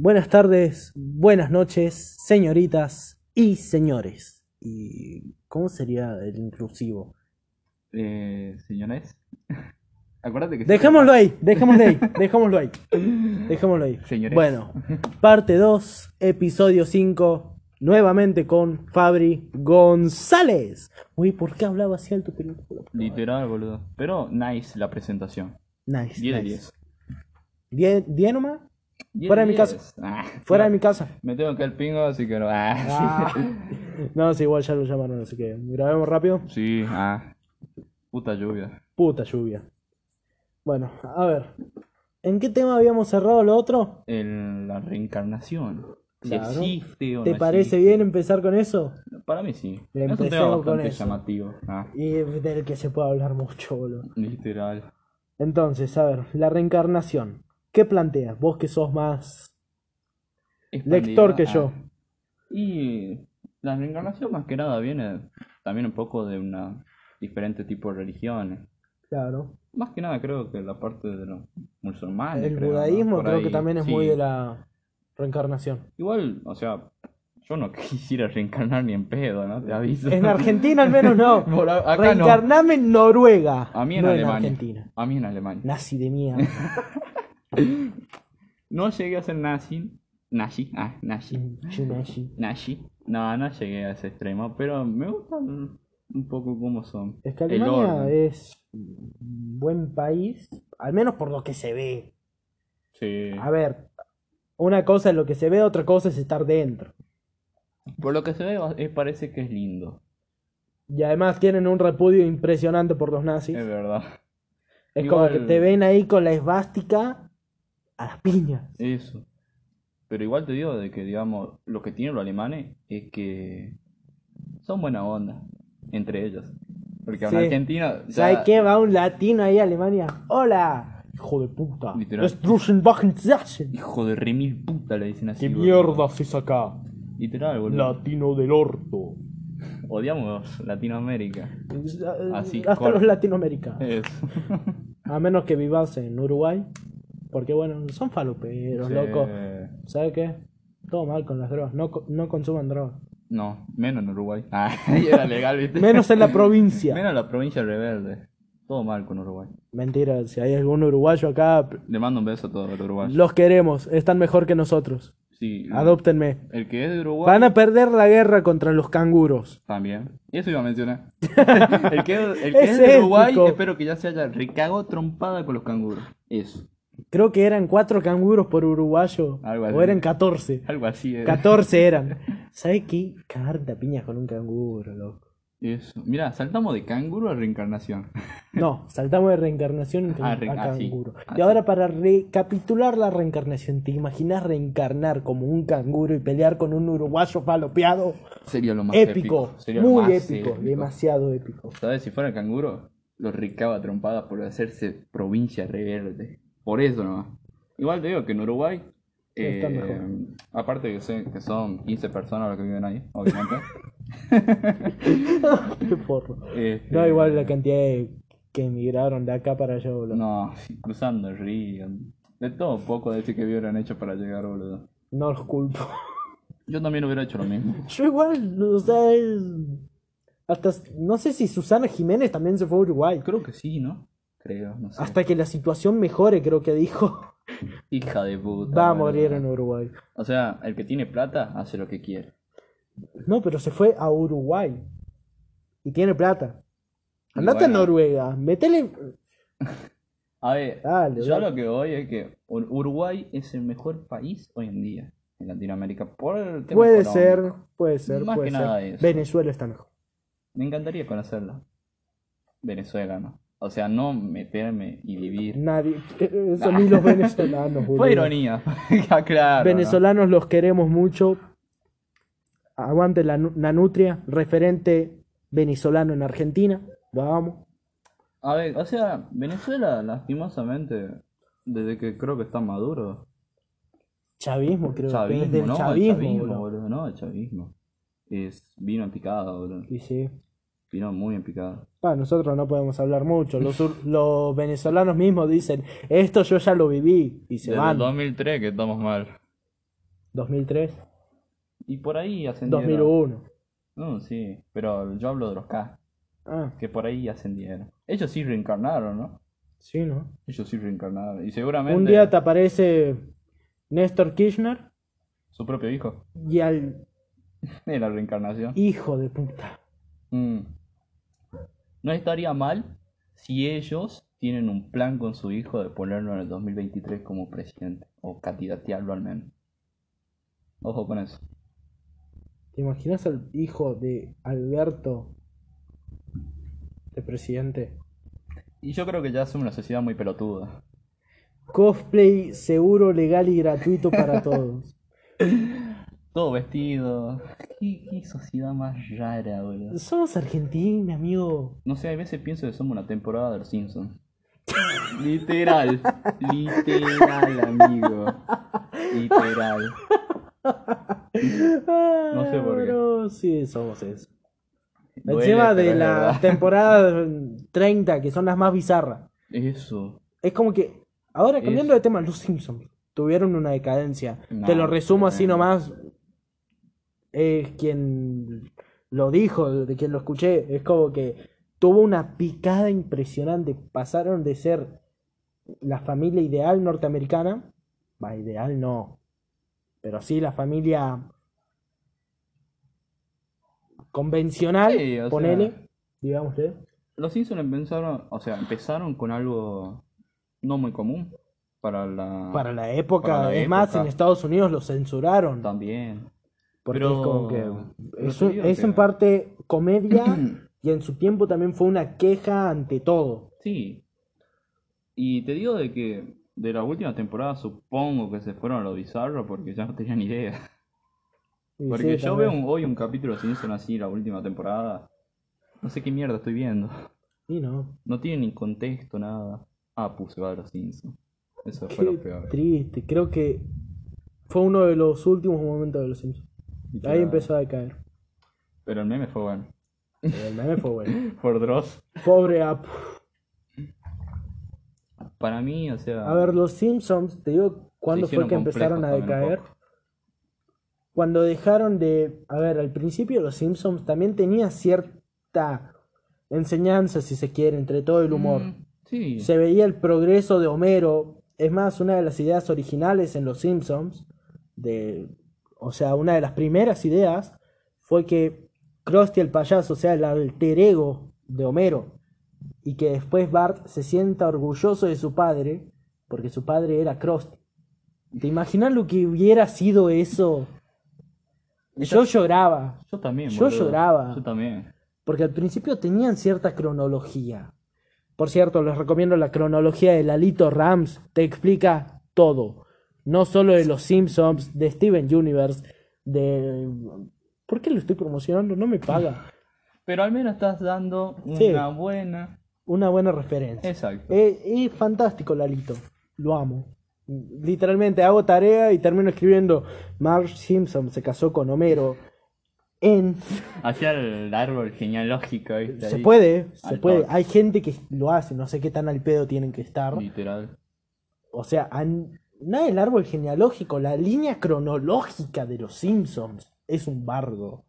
Buenas tardes, buenas noches, señoritas y señores. ¿Y cómo sería el inclusivo? Eh, señores. Acuérdate que. Dejémoslo ahí, dejémoslo ahí, dejémoslo ahí. Dejémoslo ahí. Señores. Bueno, parte 2, episodio 5, nuevamente con Fabri González. Uy, ¿por qué hablaba así alto? pelotudo? Literal, boludo. Pero nice la presentación. Nice. 10 de nice. 10. ¿10 10 nomás? 10 Fuera de mi 10. casa. Ah, Fuera de mi casa. Me tengo que el pingo, así que no. Ah, Ah. No, sí, igual ya lo llamaron, así que grabemos rápido. sí, ah. Puta lluvia. Puta lluvia. Bueno, a ver. ¿En qué tema habíamos cerrado lo otro? El, la reencarnación. Si Claro. existe o ¿Te no parece existe. bien empezar con eso? Para mí sí. Le es un tema empecemos con eso. llamativo. Ah, Y del que se puede hablar mucho, boludo. literal. Entonces, a ver, la reencarnación. ¿Qué planteas? Vos que sos más lector que yo. Y la reencarnación más que nada viene también un poco de una diferente tipo de religiones. Claro. Más que nada creo que la parte de los musulmanes. El creo, budaísmo creo que también es sí. muy de la reencarnación. Igual, o sea, yo no quisiera reencarnar ni en pedo, ¿no? Te aviso. En Argentina al menos no. Reencarname en Noruega. A mí en no en Alemania. Argentina. A mí en Alemania. Nazi de mierda. No llegué a ser nazi. Nazi, ah. Yo nazi. Nazi. No, no llegué a ese extremo, pero me gustan un poco cómo son. Es que Alemania es un buen país, al menos por lo que se ve. Sí. A ver, una cosa es lo que se ve, otra cosa es estar dentro. Por lo que se ve, eh, parece que es lindo. Y además tienen un repudio impresionante por los nazis. Es verdad. Es como que te ven ahí con la esvástica a las piñas. Eso. Pero igual te digo de que, digamos, lo que tienen los alemanes es que son buena onda entre ellos. Porque en Sí. Argentina. ya- ¿Sabes qué? Va un latino ahí a Alemania. ¡Hola! Hijo de puta. Literal. Hijo de remil puta le dicen así. ¿Qué boludo. mierda haces acá? Literal, boludo. Latino del orto. Odiamos Latinoamérica. Así, Hasta los latinoamericanos. Eso. A menos que vivas en Uruguay. Porque bueno, son faloperos, Sí. loco. ¿Sabes qué? Todo mal con las drogas. No, no consuman drogas. No, menos en Uruguay. Ah, era legal, ¿viste? Menos en la provincia. Menos en la provincia rebelde. Todo mal con Uruguay. Mentira, si hay algún uruguayo acá, Le mando un beso a todos los uruguayos. los queremos. Están mejor que nosotros. Sí, Adóptenme. el que es de Uruguay. Van a perder la guerra contra los canguros. También. Eso iba a mencionar. el que, el que Es es, de Uruguay, espero que ya se haya recagado trompada con los canguros. Eso. Creo que eran cuatro canguros por uruguayo. Algo O así. eran 14. Algo así. eh. 14 eran. ¿Sabes qué? Cagarte a piñas con un canguro, loco. Eso. Mira, saltamos de canguro a reencarnación. No, saltamos de reencarnación Ah, a re- ah, sí. canguro. Ah, y ahora para recapitular la reencarnación, ¿te imaginas reencarnar como un canguro y pelear con un uruguayo falopeado? Sería lo más épico, épico. Sería lo muy más épico, demasiado épico. ¿Sabes? Si fuera canguro, lo ricaba trompada por hacerse provincia rebelde. Por eso nomás. Igual te digo que en Uruguay. Está eh, mejor. aparte que, sé que son 15 personas los que viven ahí, obviamente. Qué porro. Este, No, igual la cantidad de que emigraron de acá para allá, boludo. No, No, cruzando el río. De todo poco de ese que hubieran hecho para llegar, boludo. los culpo. Yo también hubiera hecho lo mismo. Yo igual, o sea, es- hasta, no sé si Susana Jiménez también se fue a Uruguay. Creo que sí, ¿no? Creo, no sé. Hasta que la situación mejore, creo que dijo. Hija de puta. Va a morir en Uruguay. O sea, el que tiene plata hace lo que quiere. No, pero se fue a Uruguay. Y tiene plata. Andate a bueno. Noruega. Metele. A ver, Dale, yo dale. lo que voy es que Ur- Uruguay es el mejor país hoy en día en Latinoamérica. Por el tema Puede económico. ser, puede ser, Más puede que ser. nada eso. Venezuela está mejor. Me encantaría conocerla. Venezuela, ¿no? O sea, no meterme y vivir. Nadie. eh, Eso ni los venezolanos, boludo. Fue ironía. Ya, claro. ¿no? Venezolanos los queremos mucho. Aguante la, la nutria, referente venezolano en Argentina. Vamos. A ver, o sea, Venezuela, lastimosamente, desde que creo que está maduro. Chavismo, creo que Chavismo, es del no, chavismo, el chavismo, boludo. boludo, no, el chavismo. Es vino en picada, boludo. Y sí. Vino muy en picada. Pa, nosotros no podemos hablar mucho. Los, los venezolanos mismos dicen, esto yo ya lo viví. Y se Desde van. el 2003 que estamos mal. 2003, Y por ahí ascendieron. 2001. No, sí, pero yo hablo de los K, Ah, que por ahí ascendieron. Ellos sí reencarnaron, ¿no? sí, ¿no? Ellos sí reencarnaron. Y seguramente Un día te aparece Néstor Kirchner su propio hijo. y al De la reencarnación. hijo de puta. Mm. No estaría mal si ellos tienen un plan con su hijo de ponerlo en el 2023 como presidente. O candidatearlo al menos. Ojo con eso. ¿Te imaginas al hijo de Alberto de presidente? Y yo creo que ya somos una sociedad muy pelotuda. Cosplay seguro, legal y gratuito para todos. Todo vestido. ¿Qué, qué sociedad más rara, boludo? Somos Argentina, amigo. No sé, a veces pienso que somos una temporada de los Simpsons. Literal. Literal, amigo. Literal. No sé por qué. Pero sí, somos eso. Duele, Encima de la verdad. temporada 30, que son las más bizarras. Eso. Es como que, ahora cambiando de tema, los Simpsons tuvieron una decadencia. No, Te lo resumo así nomás. Es quien lo dijo, de quien lo escuché. Es como que tuvo una picada impresionante. Pasaron de ser la familia ideal norteamericana. Va, ideal no. Pero sí la familia convencional, Sí, o sea- ponele, digámosle. Los Simpsons empezaron, o sea, empezaron con algo no muy común para la Para la época, para la es más, en Estados Unidos lo censuraron. también. Porque Pero- es como que es, un- en parte comedia y en su tiempo también fue una queja ante todo. Sí. Y te digo de que de la última temporada supongo que se fueron a lo bizarro porque ya no tenían idea. Y Porque sí, yo también. veo un- hoy un capítulo de Simpson así, la última temporada. No sé qué mierda estoy viendo. Y no. No tiene ni contexto, nada. Ah, puse a los Simpsons. Eso Qué fue lo peor. triste. Creo que fue uno de los últimos momentos de los Simpsons. Ahí Literal. empezó a decaer. Pero el meme fue bueno. El meme fue bueno. Por Dross. Pobre Apu. Para mí, o sea. A ver, los Simpsons, te digo cuándo fue que empezaron a decaer. Cuando dejaron de. A ver, al principio los Simpsons también tenía cierta enseñanza, si se quiere, entre todo el humor. Mm, sí. Se veía el progreso de Homero. Es más, una de las ideas originales en Los Simpsons, de, o sea, una de las primeras ideas, fue que Krusty el payaso, sea, el alter ego de Homero, y que después Bart se sienta orgulloso de su padre, porque su padre era Krusty. ¿Te imaginas lo que hubiera sido eso? Yo lloraba, Yo también, Yo boludo. lloraba. Yo también. porque al principio tenían cierta cronología. Por cierto, les recomiendo la cronología de Lalito Rams. Te explica todo. No solo de los Simpsons, de Steven Universe, de... ¿Por qué lo estoy promocionando? No me paga. Pero al menos estás dando Sí. una buena. Una buena referencia. Exacto. Es, es fantástico Lalito. Lo amo. Literalmente hago tarea y termino escribiendo Marge Simpson se casó con Homero en Hacia el árbol genealógico, ¿viste? Se Ahí. puede, se puede. Hay gente que lo hace, no sé qué tan al pedo tienen que estar. Literal. O sea, an- nada del árbol genealógico, la línea cronológica de los Simpsons es un bardo.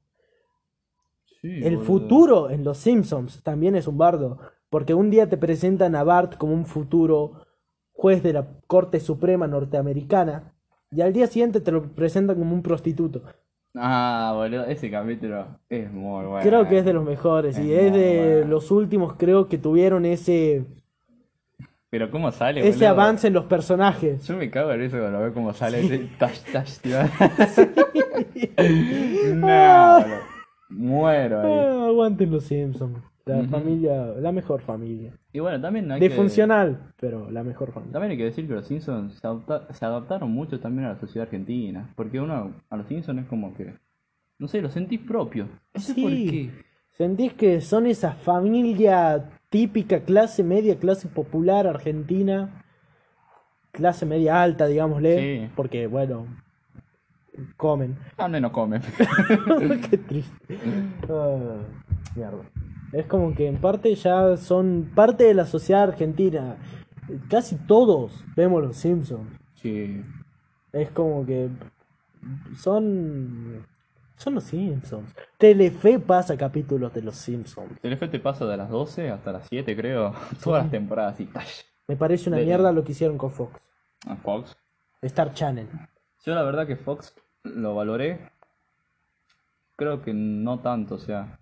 Sí, El boludo. futuro en los Simpsons también es un bardo, porque un día te presentan a Bart como un futuro juez de la Corte Suprema norteamericana y al día siguiente te lo presentan como un prostituto. Ah, boludo, ese capítulo es muy bueno. Creo que es de los mejores y Es de bueno. los últimos creo que tuvieron ese Pero cómo sale, ese boludo? avance en los personajes. Yo me cago en eso cuando veo cómo sale ese tash tash, tío. no, boludo. Muero ahí. Ah, aguanten los Simpsons. La familia, la mejor familia. Y bueno, también hay que... Disfuncional, pero la mejor familia. También hay que decir que los Simpsons se, adapta- se adaptaron mucho también a la sociedad argentina. Porque uno a los Simpsons es como que... No sé, lo sentís propio. No sé Sí. por qué. ¿Sentís que son esa familia típica, clase media, clase popular argentina? Clase media alta, digámosle. Sí. Porque, bueno, comen. Al menos come. Qué triste. Ah, mierda. Es como que en parte ya son parte de la sociedad argentina. Casi todos vemos los Simpsons. sí. Es como que son. Son los Simpsons. Telefe pasa capítulos de los Simpsons. Telefe te pasa de las 12 hasta las 7, creo. Todas las temporadas y tash. Me parece una mierda lo que hicieron con Fox. A Fox. Star Channel. Yo la verdad que Fox lo valoré. Creo que no tanto, o sea.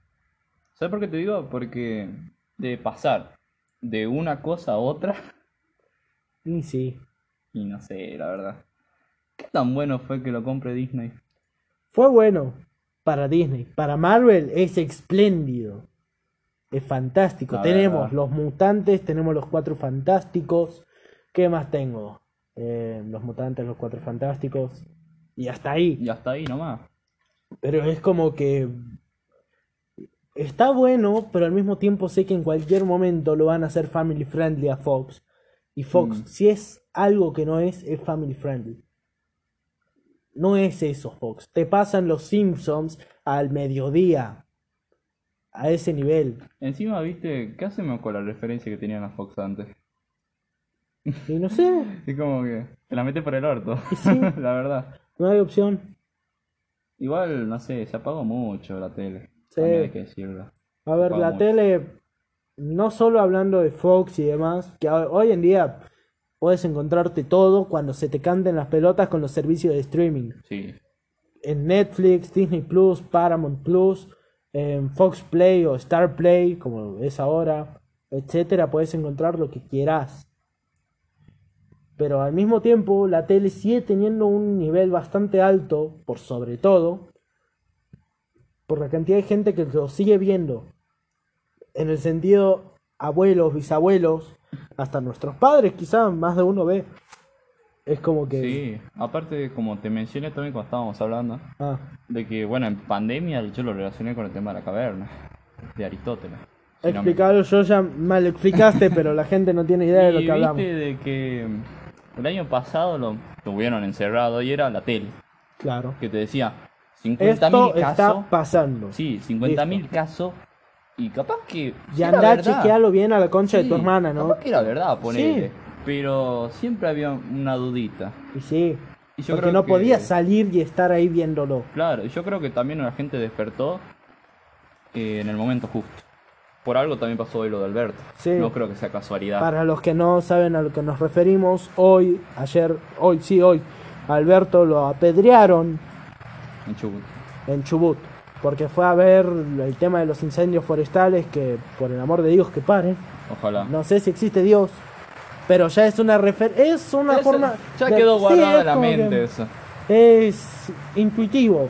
¿Sabes por qué te digo? Porque de pasar de una cosa a otra. Y sí. Y no sé, la verdad. ¿Qué tan bueno fue que lo compre Disney? Fue bueno para Disney. Para Marvel es espléndido. Es fantástico. Tenemos los mutantes, tenemos los cuatro fantásticos. ¿Qué más tengo? Eh, los mutantes, los cuatro fantásticos. Y hasta ahí. Y hasta ahí nomás. Pero es como que está bueno, pero al mismo tiempo sé que en cualquier momento lo van a hacer family friendly a Fox. Y Fox, Mm. si es algo que no es, es family friendly. No es eso, Fox. Te pasan los Simpsons al mediodía. A ese nivel. Encima, viste, ¿qué hacemos con la referencia que tenían a Fox antes? Y no sé, Es como que te la mete por el orto. Sí. la verdad. no hay opción. Igual, no sé, se apagó mucho la tele. Sí. Hay que decirlo. A ver, la tele, no solo hablando de Fox y demás, que ho- hoy en día puedes encontrarte todo cuando se te canten las pelotas con los servicios de streaming. Sí. En Netflix, Disney Plus, Paramount Plus, en Fox Play o Star Play, como es ahora, etcétera, puedes encontrar lo que quieras. Pero al mismo tiempo, la tele sigue teniendo un nivel bastante alto, por sobre todo, por la cantidad de gente que lo sigue viendo. En el sentido, abuelos, bisabuelos, hasta nuestros padres, quizás más de uno ve. Es como que. Sí. Aparte, como te mencioné también cuando estábamos hablando, Ah, de que, bueno, en pandemia yo lo relacioné con el tema de la caverna, de Aristóteles. Si no me- explicado, yo ya mal lo explicaste, pero la gente no tiene idea de lo que hablamos. viste de que el año pasado lo tuvieron encerrado y era la tele, Claro. que te decía Esto 50.000 está casos. pasando. Sí, 50.000 casos. Y capaz que. Y andá chequearlo bien a la concha de tu hermana, ¿no? Capaz que era verdad, ponele. Sí. Pero siempre había una dudita. Y sí. Y yo porque creo no que- podías salir y estar ahí viéndolo. Claro, y yo creo que también la gente despertó eh, en el momento justo. Por algo también pasó hoy lo de Alberto. Sí. No creo que sea casualidad. Para los que no saben a lo que nos referimos, hoy, ayer, hoy, sí, hoy, a Alberto lo apedrearon En Chubut. en Chubut. Porque fue a ver el tema de los incendios forestales, que por el amor de Dios que paren. Ojalá. No sé si existe Dios, pero ya es una refer es una forma. ya de- quedó sí, guardada es la que- mente eso. Es intuitivo.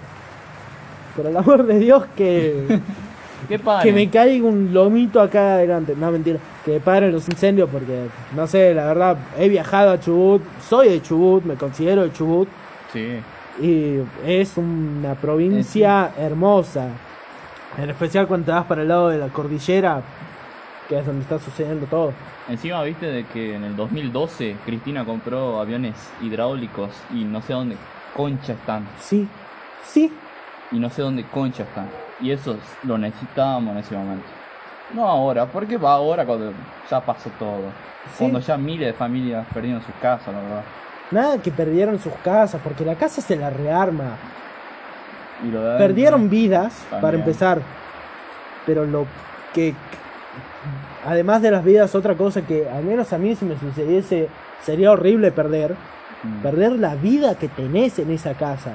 Por el amor de Dios que, ¿Qué pasa? que me caiga un lomito acá adelante. No, mentira. Que paren los incendios porque, no sé, la verdad, he viajado a Chubut. Soy de Chubut, me considero de Chubut. Sí. Y es una provincia hermosa. En especial cuando te vas para el lado de la cordillera, que es donde está sucediendo todo. Encima viste de que en el 2012 Cristina compró aviones hidráulicos y no sé dónde concha están. Sí, sí, Y no sé dónde concha están. Y eso lo necesitábamos en ese momento. No ahora, porque va ahora cuando ya pasó todo. Sí. Cuando ya miles de familias perdieron sus casas, la verdad. Nada que perdieron sus casas, porque la casa se la rearma. Y lo de- Perdieron vidas, para empezar. Pero lo que. Además de las vidas, otra cosa que al menos a mí si me sucediese sería horrible perder. Mm. Perder la vida que tenés en esa casa.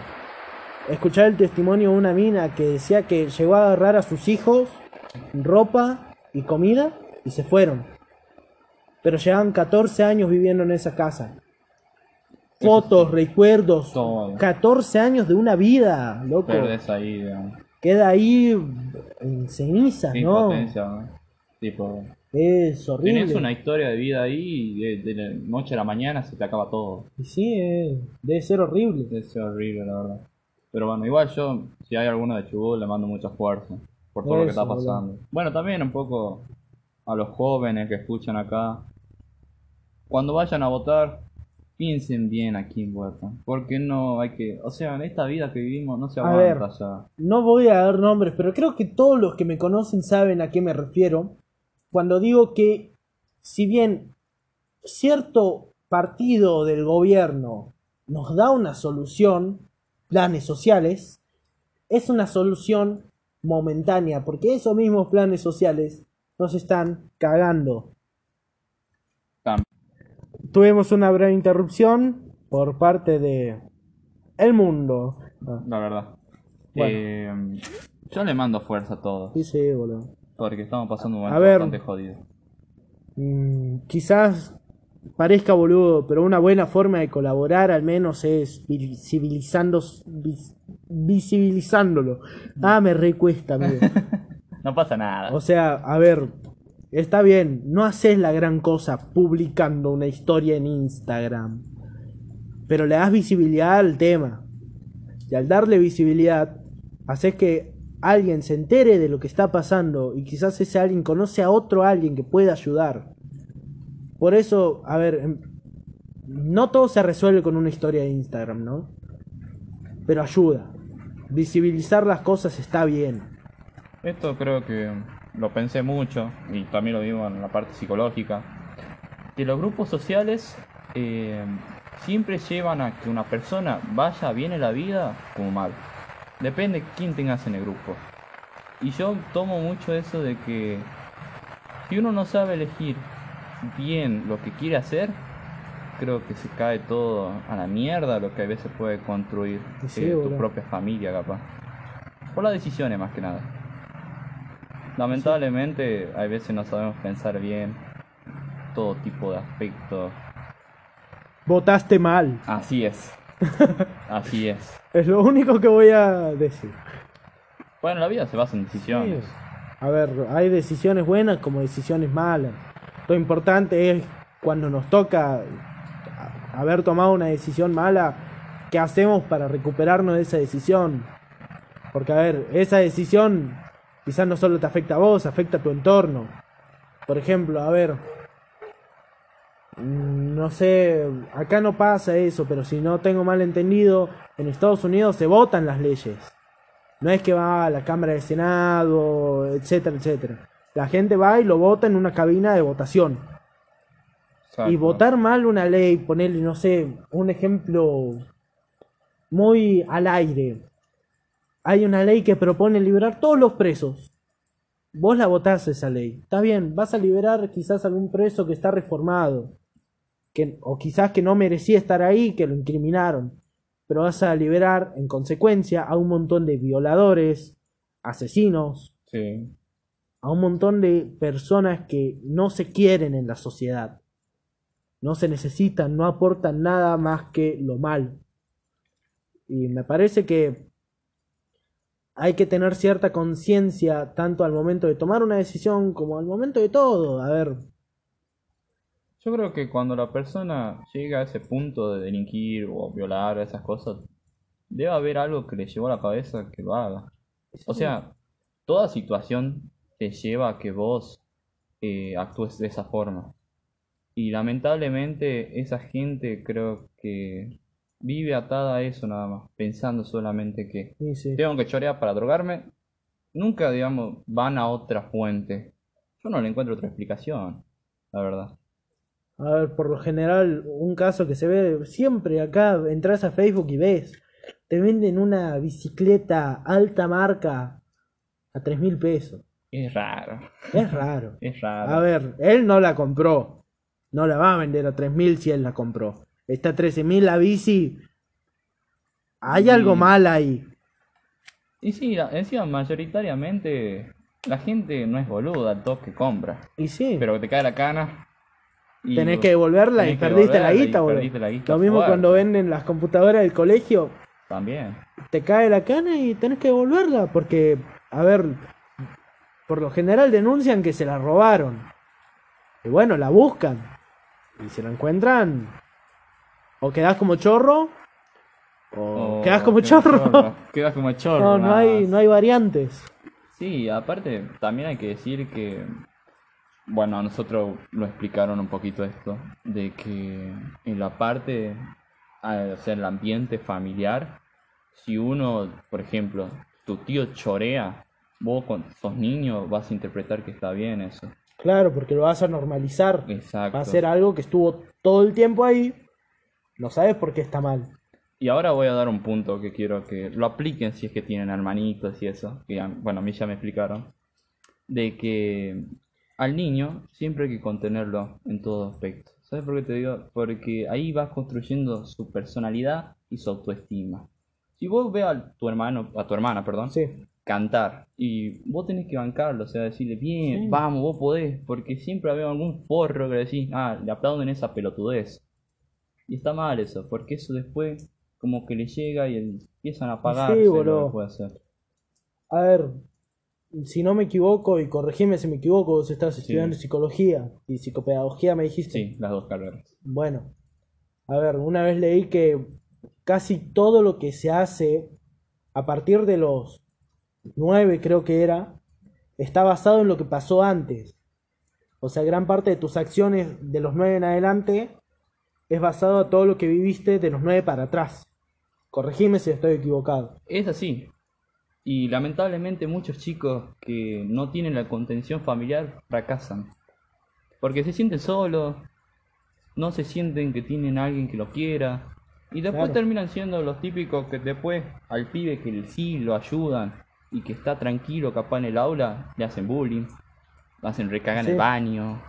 Escuchar el testimonio de una mina que decía que llegó a agarrar a sus hijos ropa y comida y se fueron. Pero llevaban 14 años viviendo en esa casa. Fotos, recuerdos, Todo. 14 años de una vida, loco. Ahí, digamos. Queda ahí en cenizas, Sin ¿no? potencia, ¿no? Tipo, Es horrible. tenés una historia de vida ahí y de, de la noche a la mañana se te acaba todo. Y sí, eh, debe ser horrible. Es horrible, la verdad. Pero bueno, igual yo, si hay alguno de Chubut, le mando mucha fuerza por todo lo que está pasando. Bueno, también un poco a los jóvenes que escuchan acá. Cuando vayan a votar, piensen bien a quién votan. Porque no hay que. O sea, en esta vida que vivimos no se A ver. aguanta ya. No voy a dar nombres, pero creo que todos los que me conocen saben a qué me refiero. Cuando digo que, si bien cierto partido del gobierno nos da una solución, planes sociales es una solución momentánea, porque esos mismos planes sociales nos están cagando. Tam- Tuvimos una breve interrupción por parte de el mundo. Ah, La verdad. Bueno. Eh, yo le mando fuerza a todos. sí, sí, boludo. Porque estamos pasando un A momento ver. bastante jodido. Mm, quizás parezca boludo, pero una buena forma de colaborar al menos es visibilizando, vis- visibilizándolo. Ah, me recuesta, amigo. No pasa nada. O sea, a ver, está bien, no haces la gran cosa publicando una historia en Instagram, pero le das visibilidad al tema. Y al darle visibilidad, haces que alguien se entere de lo que está pasando y quizás ese alguien conoce a otro alguien que pueda ayudar. Por eso, a ver, em, no todo se resuelve con una historia de Instagram, ¿no? Pero ayuda. Visibilizar las cosas está bien. Esto creo que lo pensé mucho y también lo digo en la parte psicológica. Que los grupos sociales eh, siempre llevan a que una persona vaya bien en la vida como mal. Depende quién tengas en el grupo. Y yo tomo mucho eso de que si uno no sabe elegir bien lo que quiere hacer, creo que se cae todo a la mierda lo que a veces puede construir Sí, eh, tu propia familia capaz. Por las decisiones más que nada. Lamentablemente, a veces no sabemos pensar bien todo tipo de aspectos. Votaste mal. Así es. Así es. Es lo único que voy a decir. Bueno, la vida se basa en decisiones. A ver, hay decisiones buenas como decisiones malas. Lo importante es cuando nos toca haber tomado una decisión mala, ¿qué hacemos para recuperarnos de esa decisión? Porque, a ver, esa decisión quizás no solo te afecta a vos, afecta a tu entorno. Por ejemplo, a ver, mm, no sé, acá no pasa eso, pero si no tengo mal entendido, en Estados Unidos se votan las leyes. No es que va a la Cámara del Senado, etcétera, etcétera. La gente va y lo vota en una cabina de votación. Exacto. Y votar mal una ley, ponerle, no sé, un ejemplo muy al aire. Hay una ley que propone liberar todos los presos. Vos la votás esa ley. Está bien, vas a liberar quizás algún preso que está reformado. Que, o quizás que no merecía estar ahí, que lo incriminaron. Pero vas a liberar en consecuencia a un montón de violadores, asesinos, Sí. a un montón de personas que no se quieren en la sociedad. No se necesitan, no aportan nada más que lo malo. Y me parece que hay que tener cierta conciencia tanto al momento de tomar una decisión como al momento de todo. A ver, Yo creo que cuando la persona llega a ese punto de delinquir o violar esas cosas, debe haber algo que le llevó a la cabeza que lo haga. O sea, toda situación te lleva a que vos eh, actúes de esa forma. Y lamentablemente esa gente creo que vive atada a eso nada más, pensando solamente que sí, sí. tengo que chorear para drogarme. Nunca, digamos, van a otra fuente. Yo no le encuentro otra explicación, la verdad. A ver, por lo general, un caso que se ve siempre acá, entras a Facebook y ves, te venden una bicicleta alta marca a tres mil pesos. Es raro, Es raro. es raro. A ver, él no la compró. No la va a vender a 3.000 si él la compró. Está a 13.000 la bici. Hay Y- algo mal ahí. Y sí, encima mayoritariamente la gente no es boluda al toque compra. Y sí, Pero te cae la cana. y tenés que devolverla y que perdiste la devolverla y guita, boludo. perdiste la guita Lo mismo cuando venden las computadoras del colegio. También. Te cae la cana y tenés que devolverla. Porque, a ver, por lo general denuncian que se la robaron. Y bueno, la buscan. Y si la encuentran, o quedás como chorro, o O quedás como quedas chorro. Quedas como chorro. No, no hay, no hay variantes. Sí, aparte también hay que decir que, bueno, a nosotros lo explicaron un poquito esto, de que en la parte, o sea, el ambiente familiar, si uno, por ejemplo, tu tío chorea, vos cuando sos niño vas a interpretar que está bien eso. Claro, porque lo vas a normalizar. Exacto. Va a ser algo que estuvo todo el tiempo ahí. No sabes por qué está mal. Y ahora voy a dar un punto que quiero que lo apliquen si es que tienen hermanitos y eso. Que, bueno, a mí ya me explicaron. De que al niño siempre hay que contenerlo en todo aspecto. ¿Sabes por qué te digo? Porque ahí vas construyendo su personalidad y su autoestima. Si vos ves a tu hermano, a tu hermana, perdón, Sí. cantar y vos tenés que bancarlo, o sea, decirle, bien, vamos, vos podés, porque siempre había algún forro que le decís, ah, le aplauden esa pelotudez. Y está mal eso, porque eso después como que le llega y empiezan a apagarse Sí, lo boludo. puede hacer. A ver, si no me equivoco, y corregime si me equivoco, vos estás estudiando psicología y psicopedagogía, me dijiste. Sí, las dos carreras. Bueno, a ver, una vez leí que casi todo lo que se hace a partir de los nueve, creo que era, está basado en lo que pasó antes. O sea, gran parte de tus acciones de los nueve en adelante es basado a todo lo que viviste de los nueve para atrás. Corregime si estoy equivocado. Es así. Y lamentablemente muchos chicos que no tienen la contención familiar fracasan. Porque se sienten solos, no se sienten que tienen a alguien que lo quiera. Y después Claro. terminan siendo los típicos que después al pibe que sí lo ayudan y que está tranquilo capaz en el aula, le hacen bullying, le hacen recagar en Sí. el baño.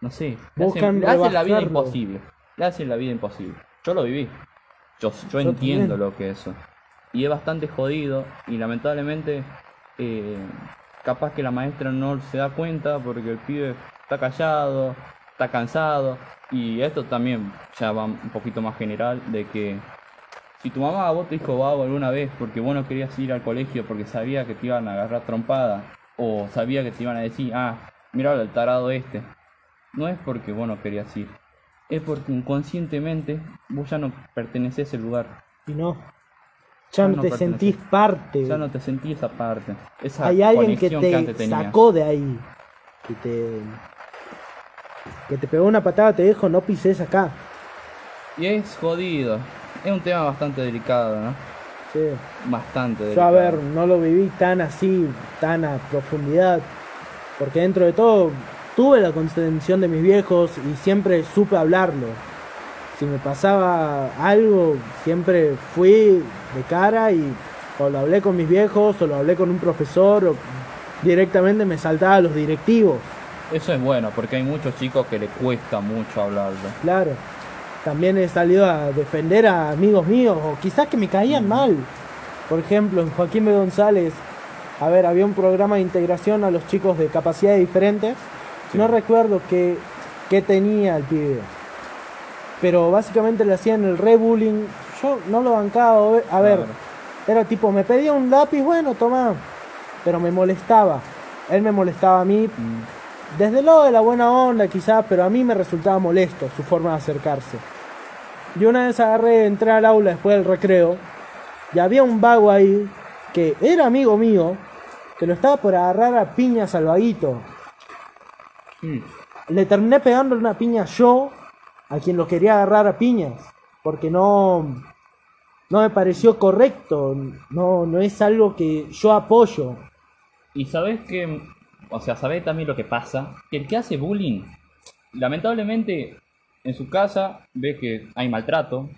No sé, le hacen, le hacen la vida imposible. Le hacen la vida imposible. Yo lo viví. Yo, yo, Yo entiendo también. lo que es eso. Y es bastante jodido y lamentablemente eh, capaz que la maestra no se da cuenta porque el pibe está callado, está cansado. Y esto también ya va un poquito más general de que si tu mamá a vos te dijo vago alguna vez porque vos no querías ir al colegio porque sabía que te iban a agarrar trompada o sabía que te iban a decir, ah, mira el tarado este, no es porque vos no querías ir, es porque inconscientemente vos ya no pertenecés a ese lugar, Y no. Ya Ya no no te sentís parte. ya no te sentí esa parte, esa Hay alguien que te sacó de ahí. Que te. Que te pegó una patada, te dijo, no pises acá. Y es jodido, es un tema bastante delicado, ¿no? Sí. Bastante Yo, delicado. a ver, no lo viví tan así, tan a profundidad. Porque dentro de todo, tuve la contención de mis viejos y siempre supe hablarlo. Si me pasaba algo, siempre fui de cara y o lo hablé con mis viejos, o lo hablé con un profesor, o directamente me saltaba a los directivos. Eso es bueno, porque hay muchos chicos que le cuesta mucho hablarlo. Claro. También he salido a defender a amigos míos, o quizás que me caían mal. Por ejemplo, en Joaquín B. González, a ver, había un programa de integración a los chicos de capacidades diferentes. Sí. No recuerdo qué, qué tenía el pibe. Pero básicamente le hacían el re-bullying. Yo no lo bancaba. A ver, Claro. era tipo, me pedía un lápiz, bueno, toma. Pero me molestaba. Él me molestaba a mí Mm, desde el lado de la buena onda quizás, pero a mí me resultaba molesto su forma de acercarse. Y una vez agarré, entré al aula después del recreo, y había un vago ahí, que era amigo mío, que lo estaba por agarrar a piñas al vaguito. Mm. Le terminé pegando una piña yo, a quien lo quería agarrar a piñas, porque no, no me pareció correcto, no, no es algo que yo apoyo. Y sabes que, o sea, sabes también lo que pasa, que el que hace bullying, lamentablemente en su casa ve que hay maltrato,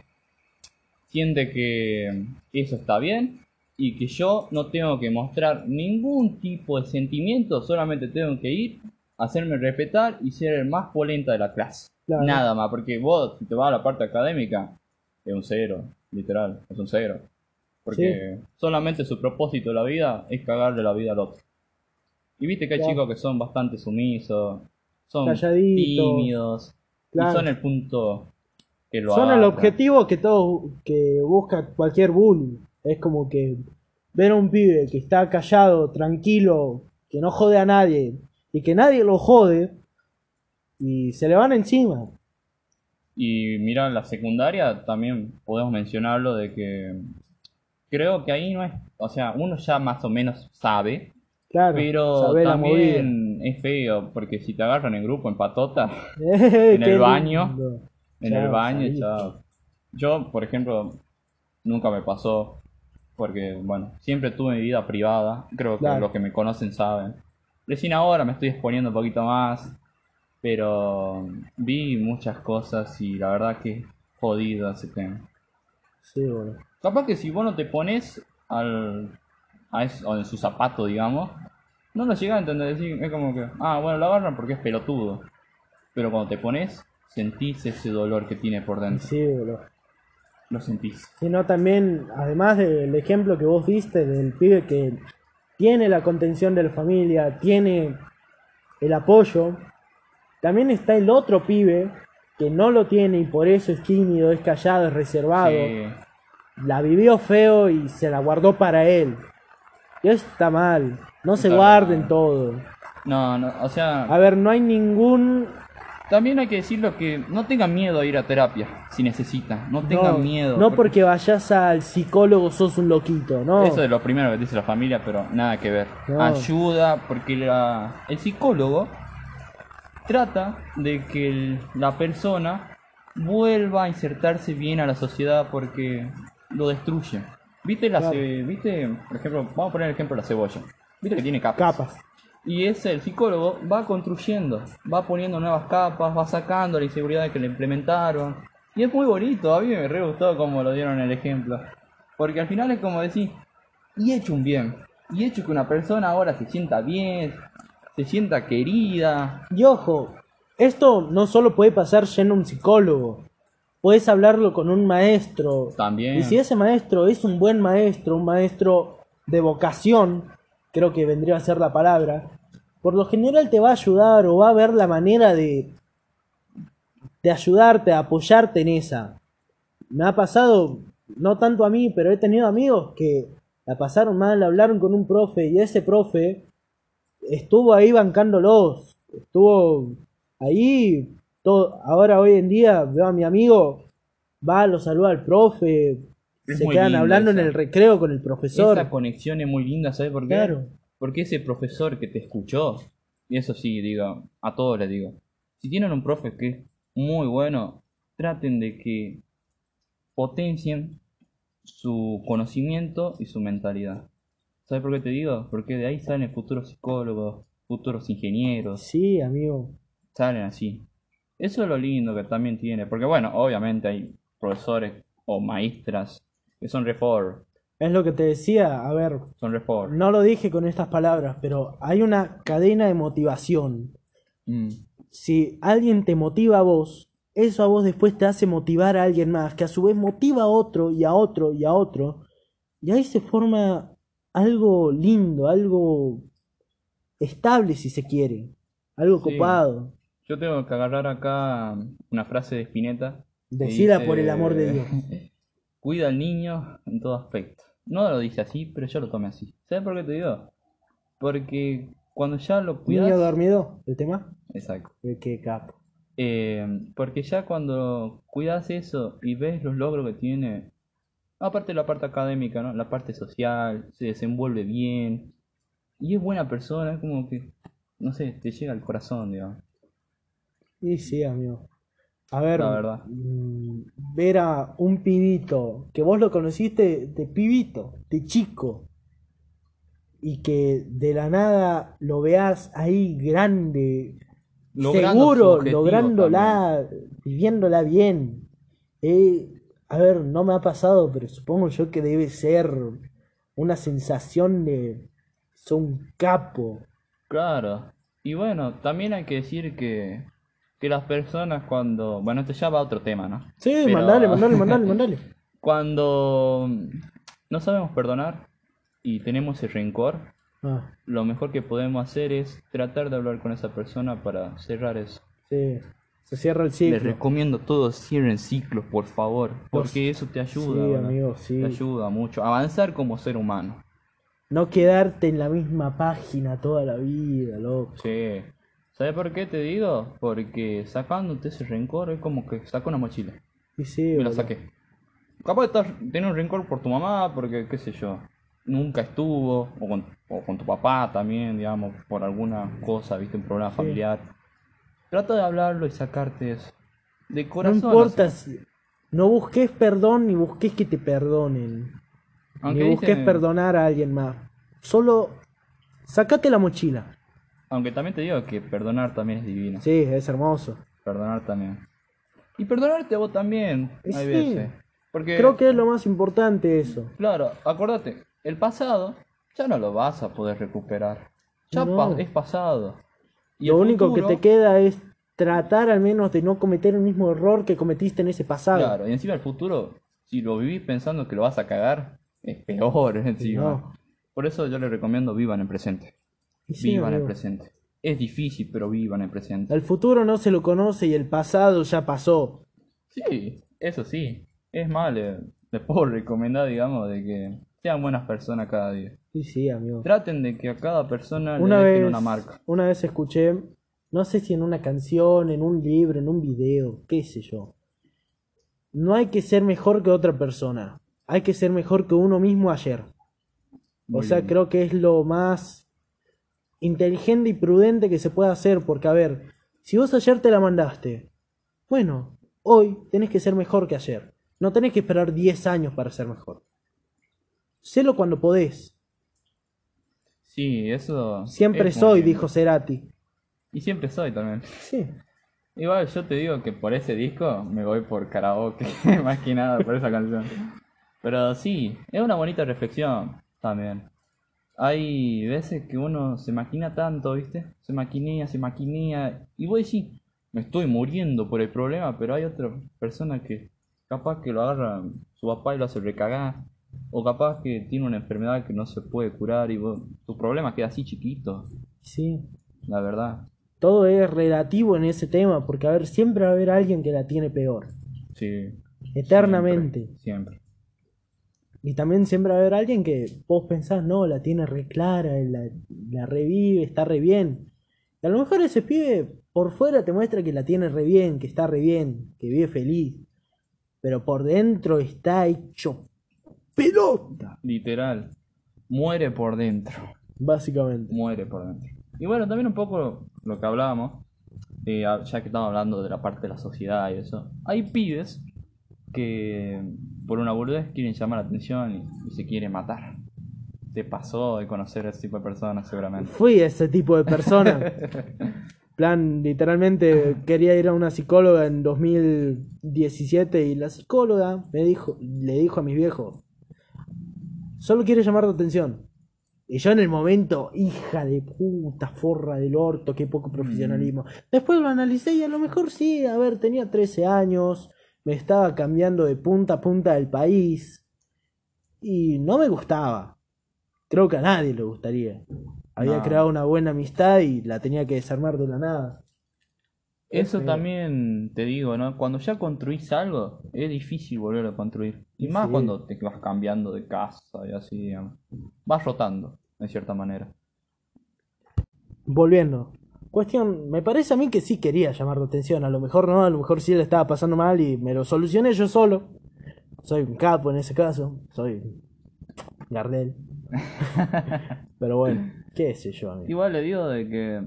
siente que eso está bien y que yo no tengo que mostrar ningún tipo de sentimiento, solamente tengo que ir, hacerme respetar y ser el más polenta de la clase. Claro. Nada más, porque vos, si te vas a la parte académica, es un cero, literal, es un cero. Porque solamente su propósito de la vida es cagarle la vida al otro. Y viste que hay Claro. chicos que son bastante sumisos, son tímidos, Claro. y son el punto que lo Son el objetivo que todo que busca cualquier bully. Es como que ver a un pibe que está callado, tranquilo, que no jode a nadie y que nadie lo jode y se le van encima. Y mira, en la secundaria también podemos mencionarlo de que creo que ahí no es, o sea, uno ya más o menos sabe, Claro, pero también es feo, porque si te agarran en grupo en patota, en el baño. en el baño, chao. Yo, por ejemplo, nunca me pasó, porque, bueno, siempre tuve mi vida privada, creo que Claro. los que me conocen saben. Recién ahora me estoy exponiendo un poquito más, pero vi muchas cosas y la verdad que es jodido ese tema. Sí, boludo. Capaz que si vos no te pones al, a eso, o en su zapato, digamos, no lo llegas a entender. Es como que, ah, bueno, lo agarran porque es pelotudo. Pero cuando te pones, sentís ese dolor que tiene por dentro. Sí, boludo. Lo sentís. Sino también, además del ejemplo que vos diste del pibe que tiene la contención de la familia, tiene el apoyo, también está el otro pibe que no lo tiene y por eso es tímido, es callado, es reservado. Sí. La vivió feo y se la guardó para él. Y eso está mal. No se guarden todo. No, no, o sea, A ver, no hay ningún también hay que decirlo que no tengan miedo a ir a terapia si necesitan. No tengan no, miedo. No porque vayas al psicólogo sos un loquito, ¿no? Eso es lo primero que dice la familia, pero nada que ver. No. Ayuda, porque la- el psicólogo trata de que el- la persona vuelva a insertarse bien a la sociedad porque lo destruye. ¿Viste, la Claro. ce- ¿Viste, por ejemplo, vamos a poner el ejemplo de la cebolla? ¿Viste que tiene capas? Capas. Y ese, el psicólogo, va construyendo, va poniendo nuevas capas, va sacando la inseguridad que le implementaron. Y es muy bonito, a mí me re gustó como lo dieron el ejemplo. Porque al final es como decir, y he hecho un bien, y he hecho que una persona ahora se sienta bien, se sienta querida. Y ojo, esto no solo puede pasar yendo a un psicólogo. Puedes hablarlo con un maestro. También. Y si ese maestro es un buen maestro, un maestro de vocación, creo que vendría a ser la palabra, por lo general te va a ayudar o va a ver la manera de, de ayudarte, apoyarte en esa. Me ha pasado, no tanto a mí, pero he tenido amigos que la pasaron mal, hablaron con un profe y ese profe estuvo ahí bancándolos, estuvo ahí, todo, ahora hoy en día veo a mi amigo, va, lo saluda al profe, Es se quedan hablando en el recreo con el profesor. Esa conexión es muy linda, ¿sabes por qué? Claro. Porque ese profesor que te escuchó, y eso sí, digo, a todos les digo, si tienen un profe que es muy bueno, traten de que potencien su conocimiento y su mentalidad. ¿Sabes por qué te digo? Porque de ahí salen futuros psicólogos, futuros ingenieros, Sí, amigo. salen así. Eso es lo lindo que también tiene, porque bueno, obviamente hay profesores o maestras que son reform, Es lo que te decía, a ver, son reform. no lo dije con estas palabras, pero hay una cadena de motivación. Mm. Si alguien te motiva a vos, eso a vos después te hace motivar a alguien más, que a su vez motiva a otro y a otro y a otro. Y ahí se forma algo lindo, algo estable si se quiere, algo Sí. copado. Yo tengo que agarrar acá una frase de Spinetta. dice, por el amor de Dios. Cuida al niño en todo aspecto. No lo dice así, pero yo lo tomé así. ¿Sabes por qué te digo? Porque cuando ya lo cuidas... Niño dormido, el tema. Exacto. Eh, Qué capo. Eh, porque ya cuando cuidas eso y ves los logros que tiene, aparte de la parte académica, ¿no? La parte social, se desenvuelve bien y es buena persona, es como que, no sé, te llega al corazón, digamos. Y sí, amigo. A ver, La verdad. mm, ver a un pibito, que vos lo conociste de pibito, de chico, y que de la nada lo veas ahí grande, Logrando seguro, lográndola, viviéndola bien. Eh, a ver, no me ha pasado, pero supongo yo que debe ser una sensación de... Soy un capo. Claro. Y bueno, también hay que decir que, que las personas cuando... Bueno, esto ya va a otro tema, ¿no? Sí, Pero- mandale, mandale, mandale, mandale. Cuando no sabemos perdonar y tenemos ese rencor, Ah, lo mejor que podemos hacer es tratar de hablar con esa persona para cerrar eso. sí, se cierra el Les ciclo. recomiendo todos cierren ciclos, por favor, porque eso te ayuda, Sí, amigo, sí. te ayuda mucho avanzar como ser humano. No quedarte en la misma página toda la vida, loco. Sí. ¿Sabes por qué te digo? Porque sacándote ese rencor es como que saco una mochila. Y sí, Me la boludo. saqué. Capaz de estar, tener un rencor por tu mamá, porque qué sé yo, nunca estuvo, o con, o con tu papá también, digamos, por alguna cosa, viste, un problema familiar. Trata de hablarlo y sacarte eso. De No corazón. importa, así. si- no busques perdón ni busques que te perdonen. Aunque ni busques dicen- perdonar a alguien más. Solo sacate la mochila. Aunque también te digo que perdonar también es divino. Sí, es hermoso. Perdonar también. Y perdonarte a vos también, Y hay sí. veces. Porque, Creo que es lo más importante eso. claro, acordate, el pasado ya no lo vas a poder recuperar. Ya No. pa- es pasado. Y Lo único futuro- que te queda es tratar al menos de no cometer el mismo error que cometiste en ese pasado. Claro, y encima el futuro, si lo vivís pensando que lo vas a cagar, es peor encima. No. Por eso yo les recomiendo vivan el presente. Sí, vivan el presente. Es difícil, pero vivan el presente. El futuro no se lo conoce y el pasado ya pasó. Sí, eso sí. Es más, le- les puedo recomendar, digamos, de que sean buenas personas cada día. Sí, sí, amigo. Traten de que a cada persona Una le dejen vez, una marca. una vez escuché, no sé si en una canción, en un libro, en un video, qué sé yo. No hay que ser mejor que otra persona. Hay que ser mejor que uno mismo ayer. O sea, bien. creo que es lo más inteligente y prudente que se puede hacer. Porque, a ver, si vos ayer te la mandaste, bueno, hoy tenés que ser mejor que ayer. No tenés que esperar 10 años para ser mejor. Sélo cuando podés. Sí, eso. Siempre es soy, dijo Cerati. Y siempre soy también. Sí. Igual yo te digo que por ese disco me voy por karaoke, más que nada por esa canción. Pero sí, es una bonita reflexión también. Hay veces que uno se maquina tanto, ¿viste? Se maquinea, se maquinea. Y vos decís, me estoy muriendo por el problema, pero hay otra persona que capaz que lo agarra su papá y lo hace recagar. O capaz que tiene una enfermedad que no se puede curar y vos, tu problema queda así chiquito, Sí. la verdad. Todo es relativo en ese tema, porque a ver, siempre va a haber alguien que la tiene peor. Sí. Eternamente. Siempre. siempre. Y también siempre va a haber alguien que vos pensás, no, la tiene re clara, la, la revive, está re bien. Y a lo mejor ese pibe por fuera te muestra que la tiene re bien, que está re bien, que vive feliz. Pero por dentro está hecho pelota, Literal. Muere por dentro. básicamente. Muere por dentro. Y bueno, también un poco lo que hablábamos, eh, ya que estamos hablando de la parte de la sociedad y eso. Hay pibes que por una boludez quieren llamar la atención y, y se quieren matar. Te pasó de conocer a ese tipo de personas seguramente. Fui ese tipo de persona. plan, literalmente quería ir a una psicóloga en 2017 y la psicóloga me dijo, le dijo a mis viejos, solo quiere llamar tu atención. Y yo en el momento, hija de puta, forra del orto, qué poco profesionalismo. Después lo analicé y a lo mejor sí, a ver, tenía 13 años, me estaba cambiando de punta a punta del país y no me gustaba. Creo que a nadie le gustaría. Había No. creado una buena amistad y la tenía que desarmar de la nada. Eso feo. también te digo, ¿no? Cuando ya construís algo, es difícil volver a construir. Y más Sí. cuando te vas cambiando de casa y así, digamos. Vas rotando, de cierta manera. Volviendo. Cuestión, me parece a mí que sí quería llamar la atención. A lo mejor no, a lo mejor sí le estaba pasando mal y me lo solucioné yo solo. Soy un capo en ese caso. Soy Gardel. Pero bueno, qué sé yo, amigo. Igual le digo de que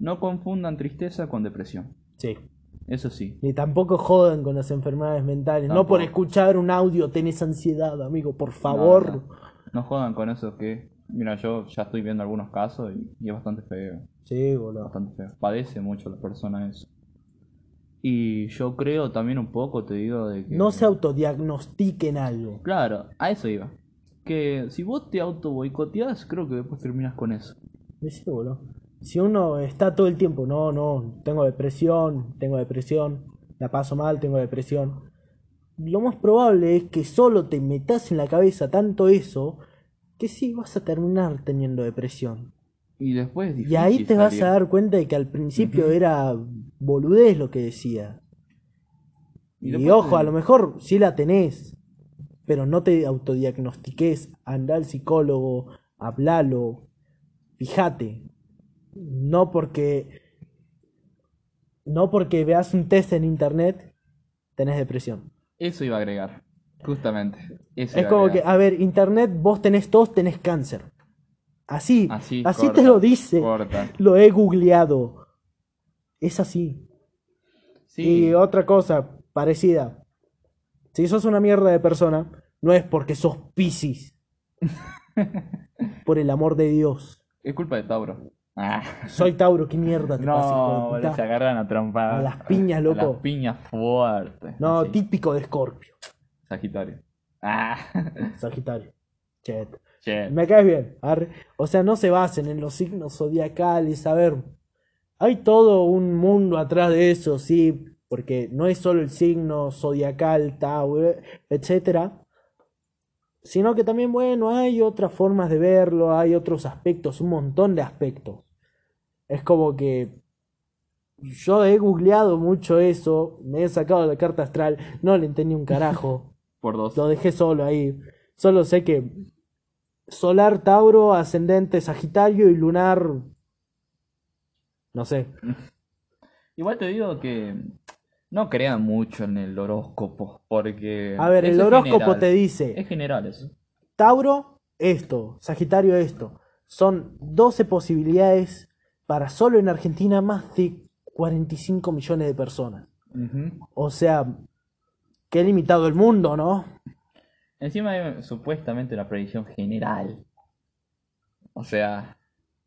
no confundan tristeza con depresión. Sí. Eso sí. Ni tampoco jodan con las enfermedades mentales. No por escuchar un audio tenés ansiedad, amigo, por favor. No, no. No jodan con eso que, mira, yo ya estoy viendo algunos casos y, y es bastante feo. Sí, boludo. Bastante feo. Padece mucho la persona eso. Y yo creo también un poco, te digo, de que... No se autodiagnostiquen algo. Claro, a eso iba. Que si vos te auto boicoteás, creo que después terminas con eso. Sí, boludo. Si uno está todo el tiempo, no, no, tengo depresión, tengo depresión, la paso mal, tengo depresión. Lo más probable es que solo te metas en la cabeza tanto eso que sí vas a terminar teniendo depresión. Y después es Y ahí te vas a dar cuenta de que al principio era boludez lo que decía. Y ojo, te- a lo mejor sí la tenés, pero no te autodiagnostiques, anda al psicólogo, hablalo, fíjate. No porque no porque veas un test en internet tenés depresión. Eso iba a agregar. Justamente. Eso Es como que, a ver, internet, vos tenés tos, tenés cáncer. Así, Así, así corta, te lo dice. corta. Lo he googleado. Es así. Sí. Y otra cosa parecida. Si sos una mierda de persona, no es porque sos piscis. Por el amor de Dios. Es culpa de Tauro. Ah. Soy Tauro, qué mierda te pasa, No, boludo, se agarran a trompar. A las piñas, loco. A las piñas fuertes. No, típico de Scorpio. Sagitario. Ah, Sagitario. Chet. Me caes bien. arre. O sea, no se basen en los signos zodiacales. A ver, hay todo un mundo atrás de eso, sí, porque no es solo el signo zodiacal, Tauro, etcétera, sino que también, bueno, hay otras formas de verlo, hay otros aspectos, un montón de aspectos. Es como que yo he googleado mucho eso, me he sacado la carta astral, no le entendí un carajo. Por dos. Lo dejé solo ahí. Solo sé que Solar Tauro, Ascendente Sagitario y Lunar. No sé. Igual te digo que no crean mucho en el horóscopo, porque... A ver, el horóscopo general. te dice: Es general eso. Tauro, esto. Sagitario, esto. Son 12 posibilidades para solo en Argentina más de 45 millones de personas. O sea, qué limitado el mundo, ¿no? Encima hay supuestamente una predicción general. O sea,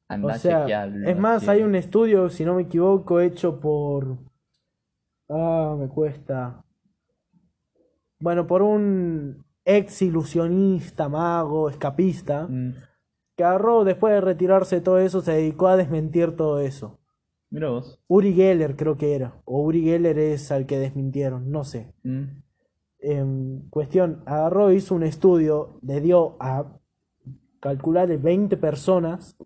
anda O a sea, chequearlo, es más, que- hay un estudio, si no me equivoco, hecho por... Ah, me cuesta. Bueno, por un ex ilusionista, mago, escapista, Mm, que agarró, después de retirarse de todo eso, se dedicó a desmentir todo eso. Mira vos. Uri Geller creo que era, o Uri Geller es al que desmintieron, no sé. Mm, En cuestión, agarró, hizo un estudio, le dio a calcular 20 personas,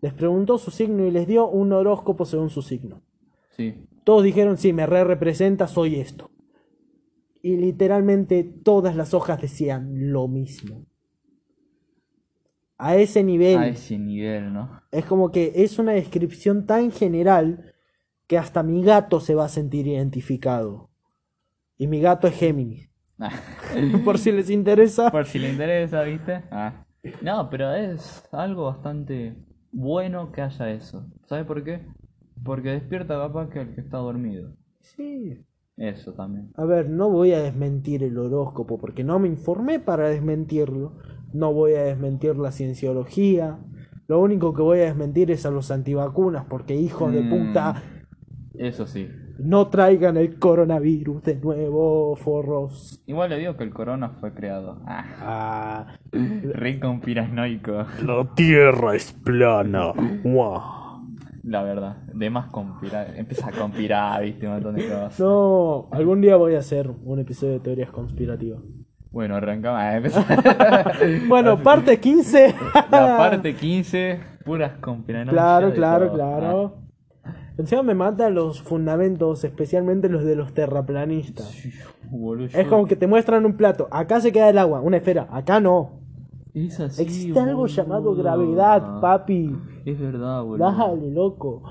les preguntó su signo y les dio un horóscopo según su signo. Sí. Todos dijeron, sí, me re representa, soy esto. Y literalmente todas las hojas decían lo mismo. A ese nivel, A ese nivel, ¿no? es como que es una descripción tan general que hasta mi gato se va a sentir identificado. Y mi gato es Géminis. Ah. Por si les interesa. Por si le interesa, ¿viste? Ah. No, pero es algo bastante bueno que haya eso. ¿Sabes por qué? Porque despierta capaz que el que está dormido. Sí. Eso también. A ver, no voy a desmentir el horóscopo porque no me informé para desmentirlo. No voy a desmentir la cienciología. Lo único que voy a desmentir es a los antivacunas porque hijos de Mm. puta Eso sí. No traigan el coronavirus de nuevo, forros. Igual le digo que el corona fue creado. Ah, Ah, re conspiranoico. la tierra es plana. Guau. La verdad. De más conspirar. Empieza a conspirar, ¿viste? Un montón de cosas. No, algún día voy a hacer un episodio de teorías conspirativas. Bueno, arrancamos. Ah. Bueno, parte 15. La parte 15, puras conspiranoicas. Claro, claro, todo. claro. Encima me matan los fundamentos, especialmente los de los terraplanistas. Boludo, Es yo- como que te muestran un plato, acá se queda el agua, una esfera, acá no. Es así, Existe algo boludo. llamado gravedad, papi. Es verdad, boludo. Dale, loco.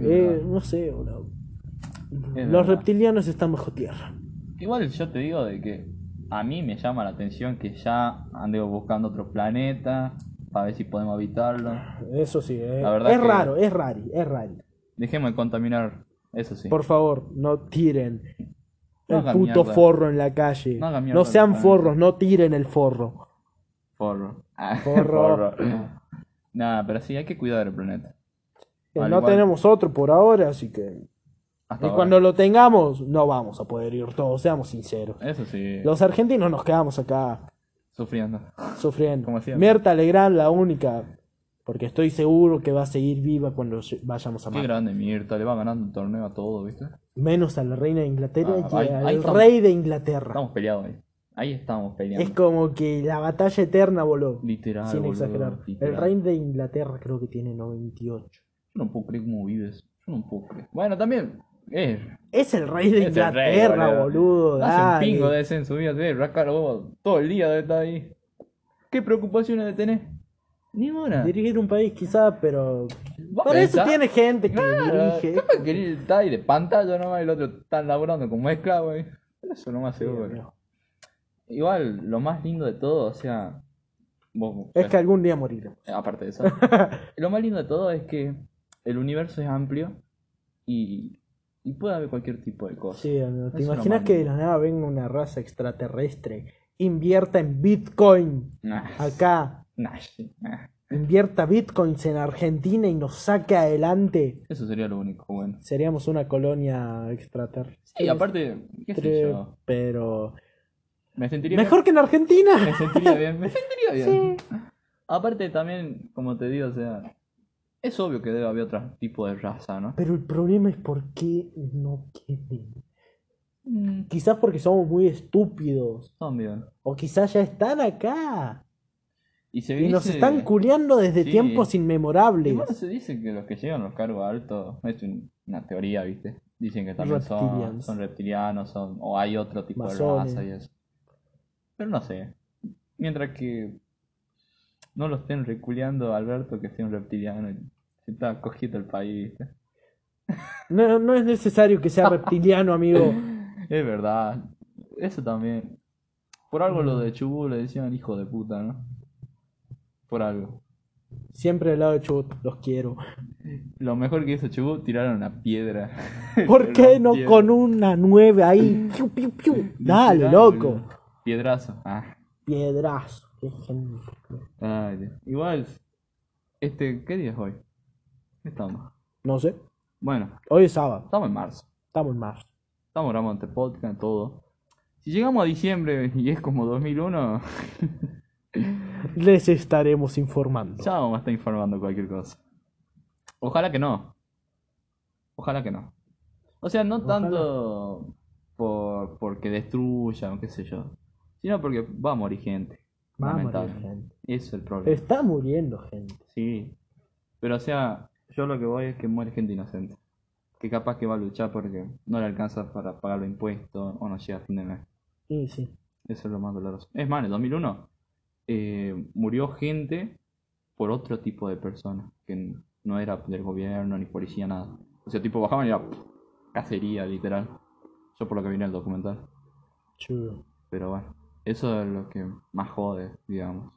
Eh, no sé, boludo. Es Los verdad. reptilianos están bajo tierra. Igual yo te digo de que a mí me llama la atención que ya andemos buscando otro planeta para ver si podemos habitarlo. Eso sí, eh. La verdad es que- raro, es raro, es raro. Dejemos de contaminar, eso sí. Por favor, no tiren No el puto mierda. forro en la calle. No sean forros, no tiren el forro. Forro. Ah, Forro. Nada, pero sí, hay que cuidar el planeta. Al no igual- tenemos otro por ahora, así que... Hasta Y ahora. cuando lo tengamos, no vamos a poder ir todos, seamos sinceros. Eso sí, Los argentinos nos quedamos acá sufriendo. sufriendo. Como. Mirta Legrand, la única, porque estoy seguro que va a seguir viva cuando vayamos a Qué mar. grande Mirta, le va ganando el torneo a todo, ¿viste? Menos a la reina de Inglaterra Ah, y ahí- al ahí estamos. rey de Inglaterra. Estamos peleados ahí. Ahí estamos peleando. Es como que la batalla eterna voló. Literal, Sin boludo, exagerar. literal. El rey de Inglaterra creo que tiene 98. Yo no puedo creer cómo vives. Yo no puedo creer. Bueno, también. Eh, Es el rey de es el rey, Inglaterra, boludo. Hace un pingo de ese en su vida. Debe vos todo el día de estar ahí. ¿Qué preocupaciones de tener? Ninguna. Dirigir un país quizá, pero... ¿Vos Por eso pensás? tiene gente que Claro, dirige. capaz que él está ahí de pantalla nomás y el otro está laburando como esclavo ahí. Eso no más seguro. Igual, lo más lindo de todo, o sea. Vos, Es que algún día moriremos. aparte de eso. lo más lindo de todo es que el universo es amplio y, y puede haber cualquier tipo de cosa. Sí, amigo, ¿te Eso imaginas que de la nada venga una raza extraterrestre? Invierta en Bitcoin Nah, acá. Sí. Invierta Bitcoins en Argentina y nos saque adelante. Eso sería lo único bueno. Seríamos una colonia extraterrestre. Y aparte, qué sé yo. Pero Me sentiría Mejor que en. Argentina. Me sentiría bien. Me sentiría bien. Aparte también, como te digo, o sea, es obvio que debe haber otro tipo de raza, ¿no? Pero el problema es por qué no quieren. Mm, Quizás porque somos muy estúpidos. También. O quizás ya están acá. Y se Y nos están culeando desde Sí. tiempos inmemorables. Igual se dice que los que llegan a los cargos altos, es un- una teoría, ¿viste? Dicen que también son, son reptilianos, son, o hay otro tipo Masones. de raza y eso. Pero no sé. Mientras que no lo estén reculeando a Alberto que sea un reptiliano y se está cogiendo el país, ¿viste? No, no es necesario que sea reptiliano, amigo. Es verdad. Eso también. Por algo lo de Chubú le decían hijo de puta, ¿no? Por algo. Siempre del lado de Chubut, los quiero. Lo mejor que hizo Chubut, tiraron una piedra. ¿Por qué no piedra. con una nueve ahí? Piu, piu, piu. Dale, Literal, loco. boludo. Piedrazo. Ah. Piedrazo. Qué gente. Ay, Dios. Igual, este, ¿qué día es hoy? ¿Qué estamos? No sé. Bueno, Hoy es sábado. estamos en marzo. Estamos en marzo. Estamos grabando este podcast, todo. Si llegamos a diciembre y es como 2001, Les estaremos informando. ya vamos a estar informando cualquier cosa. Ojalá que no. Ojalá que no. O sea, no Ojalá. tanto por porque destruyan, qué sé yo, sino porque va a morir gente. Va a morir gente. Ese es el problema. Está muriendo gente. Sí. Pero o sea, yo lo que voy es que muere gente inocente. Que capaz que va a luchar porque no le alcanza para pagar los impuestos o no llega a fin de mes. Sí, sí. Eso es lo más doloroso. Es más, en el 2001 eh, murió gente por otro tipo de persona. Que no era del gobierno ni policía, nada. O sea, tipo bajaban y era pff, cacería, literal. Yo por lo que vi en el documental. Chulo. Pero bueno, eso es lo que más jode, digamos.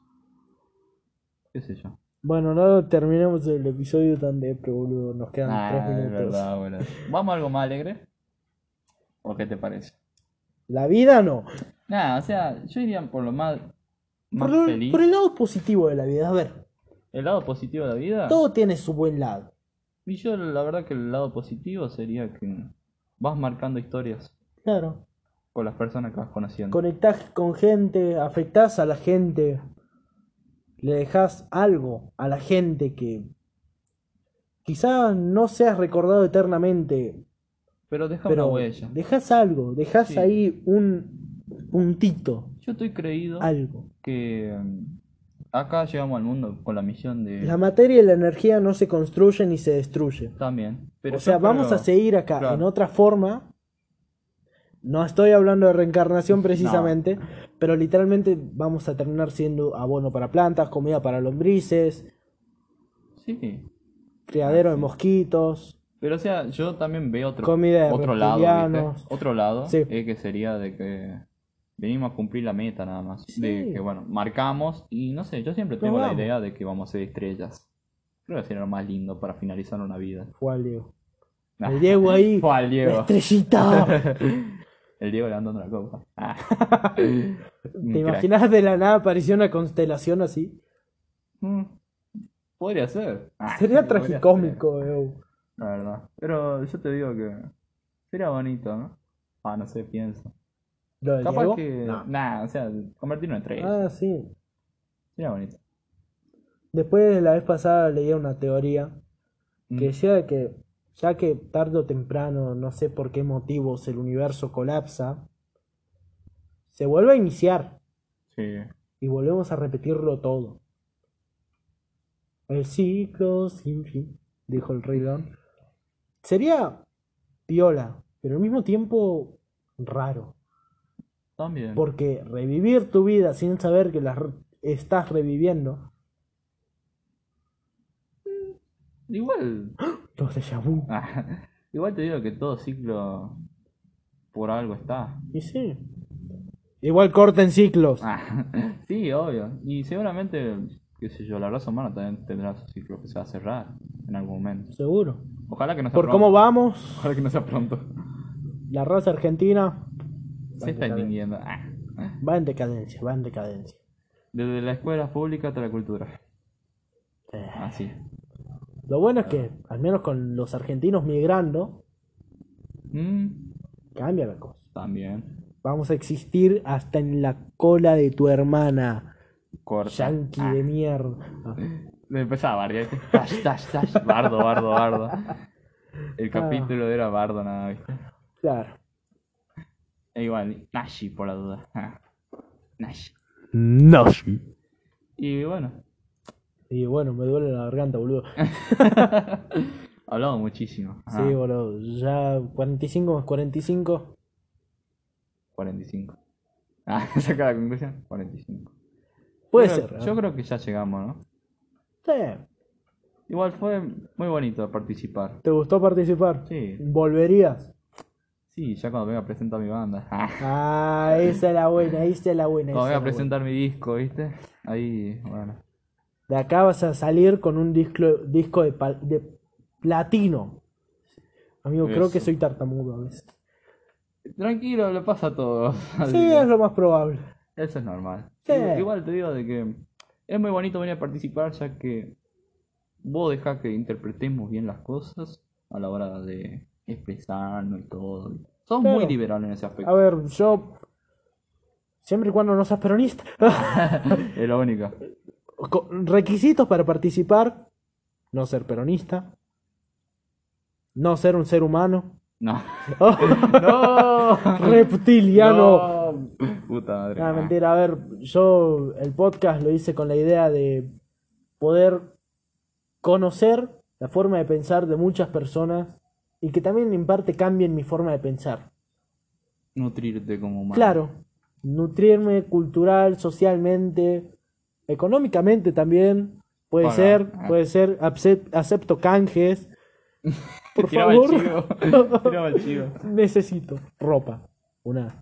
¿Qué sé yo? Bueno, no terminemos el episodio tan depre, boludo. Nos quedan Ah, tres es minutos. verdad. ¿Vamos a algo más alegre? ¿O qué te parece? La vida no. Nada, o sea, yo iría por lo más, más Por, lo- feliz. por el lado positivo de la vida. A ver, El lado positivo de la vida. todo tiene su buen lado. Y yo la verdad que el lado positivo sería que vas marcando historias Claro. con las personas que vas conociendo. Conectás con gente, afectás a la gente. Le dejas algo a la gente que quizá no seas recordado eternamente, Pero deja pero una huella. dejas algo, dejas Sí. ahí un puntito, Yo estoy creído algo. que mm, acá llegamos al mundo con la misión de... La materia y la energía no se construyen ni se destruyen. También. Pero o sea, vamos a seguir acá Claro. en otra forma. No estoy hablando de reencarnación precisamente, pero literalmente vamos a terminar siendo abono para plantas, comida para lombrices, Sí. criadero Ah, de sí. mosquitos. Pero o sea, yo también veo otro, Comida de otro lado. Otro lado, Sí. eh, que sería de que venimos a cumplir la meta nada más. Sí. De que, bueno, marcamos y no sé, yo siempre tengo la idea de que vamos a ser estrellas. Creo que sería lo más lindo para finalizar una vida. Fue al Diego. El Diego ahí, Fue al la Diego. estrellita. El Diego levantando la copa. Ah. ¿Te imaginas de la nada apareció una constelación así? Mm, Podría ser. Ah, Sería tragicómico, eh. La verdad. Pero yo te digo que sería bonito, ¿no? Ah, no sé, pienso. ¿Lo del Capaz Diego? que. No. Nah, o sea, convertirlo en estrella. Ah, sí. Sería bonito. Después de la vez pasada leía una teoría Mm. que decía de que ya que tarde o temprano, no sé por qué motivos, el universo colapsa, se vuelve a iniciar Sí. y volvemos a repetirlo todo. El ciclo sin fin, dijo el Rey León. Sería piola, pero al mismo tiempo raro, También. porque revivir tu vida sin saber que la re- estás reviviendo, Igual. los vu. ah, Igual te digo que todo ciclo. Por algo está. Y sí. Igual corten ciclos. Ah, sí, obvio. Y seguramente, qué sé yo, la raza humana también tendrá su ciclo que se va a cerrar en algún momento. Seguro. Ojalá que no sea Por pronto. cómo vamos, Ojalá que no sea pronto. la raza argentina Se está extinguiendo. Ah. va en decadencia, va en decadencia. Desde la escuela pública hasta la cultura. Eh, Así. Lo bueno es que, al menos con los argentinos migrando, Mm, cambia la cosa. también. Vamos a existir hasta en la cola de tu hermana. Corta. Yankee Ah, de mierda. Ah, Me empezaba a bardear. ¿viste? Tash, tash, tash. Bardo, bardo, bardo. El Ah. capítulo era bardo nada, ¿viste? claro. E igual, Nashi por la duda. Nashi. No. Y bueno, Y bueno, me duele la garganta, boludo. hablamos muchísimo. Sí, boludo. Ya 45 más 45. 45. Ah, saca la conclusión. 45. Puede Yo creo- ser. Yo ¿eh? creo que ya llegamos, ¿no? Sí. Igual fue muy bonito participar. ¿Te gustó participar? Sí, ¿Volverías? Sí, ya cuando venga a presentar mi banda. Ah, esa es la buena, esa es la buena. Cuando venga a presentar mi disco, ¿viste? Ahí, bueno. De acá vas a salir con un disco, disco de, pal- de platino. Amigo, creo que soy tartamudo a veces. Tranquilo, le pasa a todos. Sí, es lo más probable. Eso es normal. Sí. Igual, igual te digo de que es muy bonito venir a participar ya que vos dejás que interpretemos bien las cosas a la hora de expresarnos y todo. Sos Claro. muy liberal en ese aspecto. A ver, yo. Siempre y cuando no seas peronista. es lo único. Co- Requisitos para participar: no ser peronista, no ser un ser humano, No. no. reptiliano. No. Puta madre. Ah, mentira, a ver, yo el podcast lo hice con la idea de poder conocer la forma de pensar de muchas personas y que también en parte cambien mi forma de pensar. Nutrirte como humano. Claro, nutrirme cultural, socialmente, económicamente también. Puede ser, puede ser, acep- acepto canjes. Por Tiraba favor, el chivo. Tiraba el chivo. necesito ropa. Una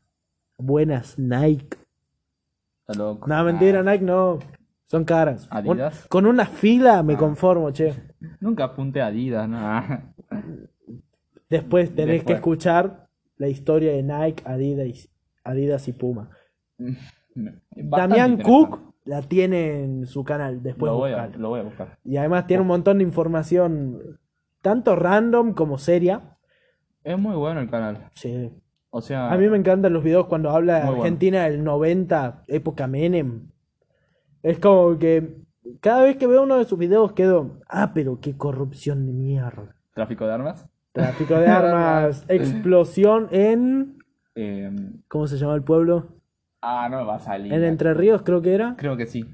buenas Nike. Loco. No, mentira, Ah, Nike no. Son caras. Adidas. Un- con una fila me Ah. conformo, che. Nunca apunté a Adidas, no. Después tenés que escuchar la historia de Nike, Adidas, y- Adidas y Puma. Bastante Damián. Cook la tiene en su canal, después lo voy, a, lo voy a buscar. Y además tiene un montón de información, tanto random como seria. Es muy bueno el canal. Sí. O sea, A mí me encantan los videos cuando habla de bueno. Argentina del 90, época Menem. Es como que cada vez que veo uno de sus videos quedo, ah, pero qué corrupción de mierda. tráfico de armas. Tráfico de armas, explosión en... Eh, ¿Cómo se llama el pueblo? ah, no me va a salir. En Entre Ríos creo que era. Creo que sí.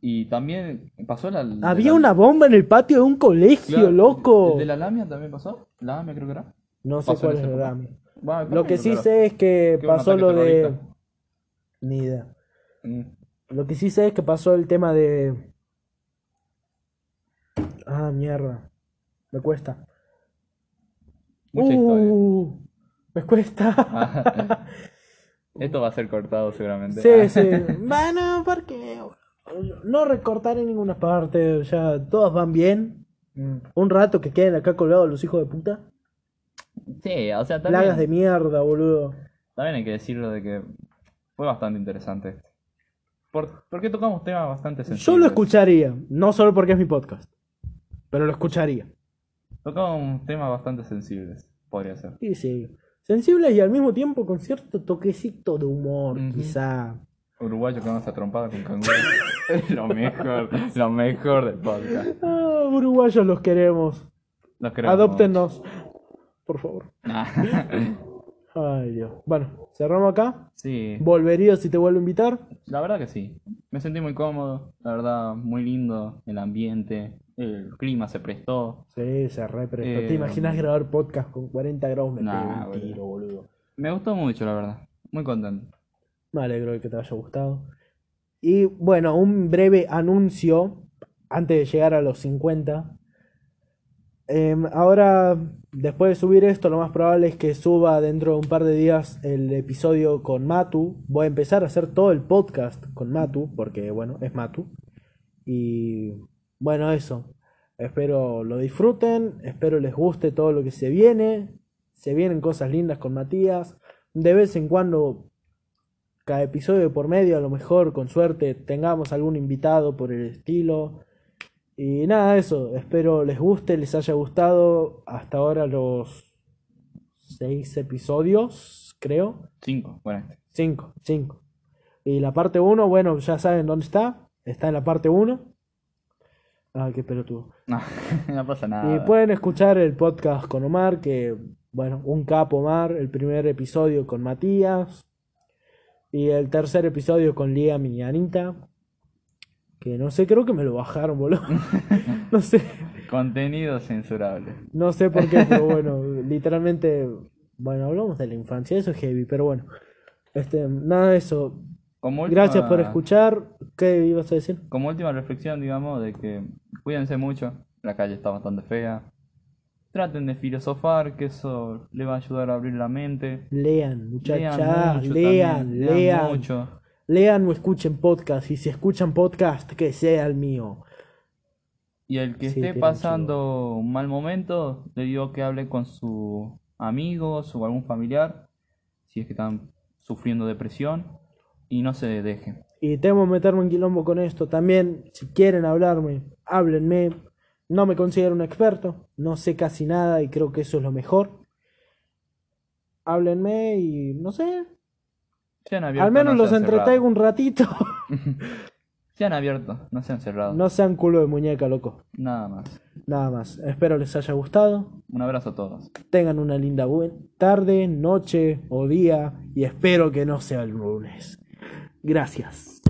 Y también pasó la. Había la- una bomba en el patio de un colegio, Claro, loco. ¿El de la Lamia también pasó? La Lamia creo que era. No sé pasó cuál es. Rami. Va, Lo que sí sé es que pasó lo de... Ni idea. Mm. Lo que sí sé es que pasó el tema de... Ah, mierda. Me cuesta. Mucha historia. Uh, me cuesta. Ah. Esto va a ser cortado seguramente. Sí, sí. Bueno, porque no recortaré en ninguna parte. Ya todas van bien. Mm. Un rato que queden acá colgados los hijos de puta. Sí, o sea, Plagas de también, mierda, boludo. también hay que decirlo de que fue bastante interesante. Por, porque tocamos temas bastante sensibles. Yo lo escucharía. No solo porque es mi podcast. Pero lo escucharía. Tocamos temas bastante sensibles, podría ser. Sí, sí. Sensibles y al mismo tiempo con cierto toquecito de humor, quizá. Uruguayo que vamos a trompada con canguro. Es lo mejor, lo mejor del podcast. Ah, uruguayos los queremos. Los queremos. Adóptenos. Por favor. Ay, Dios. Bueno, cerramos acá. sí, Volvería si te vuelvo a invitar. la verdad que sí. Me sentí muy cómodo, la verdad, muy lindo el ambiente, el clima se prestó. Sí, se re prestó. Eh, ¿Te imaginas grabar podcast con 40 grados? Me Nah, un tiro, boludo. Me gustó mucho, la verdad. Muy contento. Me alegro de que te haya gustado. Y bueno, un breve anuncio antes de llegar a los 50. Em, ahora, después de subir esto, lo más probable es que suba dentro de un par de días el episodio con Matu. Voy a empezar a hacer todo el podcast con Matu, porque bueno, es Matu. Y bueno, eso. Espero lo disfruten, espero les guste todo lo que se viene. Se vienen cosas lindas con Matías. De vez en cuando cada episodio por medio, a lo mejor con suerte tengamos algún invitado por el estilo. Y nada, eso, espero les guste, les haya gustado hasta ahora los seis episodios, creo. Cinco, bueno. Cinco, cinco. Y la parte 1, bueno, ya saben dónde está. Está en la parte 1. Ah, qué pelotudo. No, no pasa Y nada. pueden escuchar el podcast con Omar, que, bueno, un capo Omar, el primer episodio con Matías. Y el tercer episodio con Liam y Anita. Que no sé, creo que me lo bajaron, boludo. no sé, Contenido censurable. no sé por qué, pero bueno, literalmente, bueno, hablamos de la infancia, eso es heavy, pero bueno. Este, nada de eso. Como última- Gracias por escuchar. ¿Qué ibas a decir? Como última reflexión, digamos, de que cuídense mucho. La calle está bastante fea. Traten de filosofar, que eso le va a ayudar a abrir la mente. Lean, muchachas, mucho lean, también, lean. mucho. Lean o escuchen podcast. Y si escuchan podcast, que sea el mío. Y el que Sí, esté pasando un mal momento, le digo que hable con sus amigos o algún familiar, si es que están sufriendo depresión, y no se dejen. Y temo meterme en quilombo con esto. También, si quieren hablarme, háblenme. No me considero un experto. No sé casi nada y creo que eso es lo mejor. Háblenme y no sé. Sean abiertos, Al menos no los entretengo un ratito. Sean abiertos, no sean cerrados. no sean culo de muñeca, loco. Nada más. Nada más. Espero les haya gustado. Un abrazo a todos. Tengan una linda buen tarde, noche o día y espero que no sea el lunes. Gracias.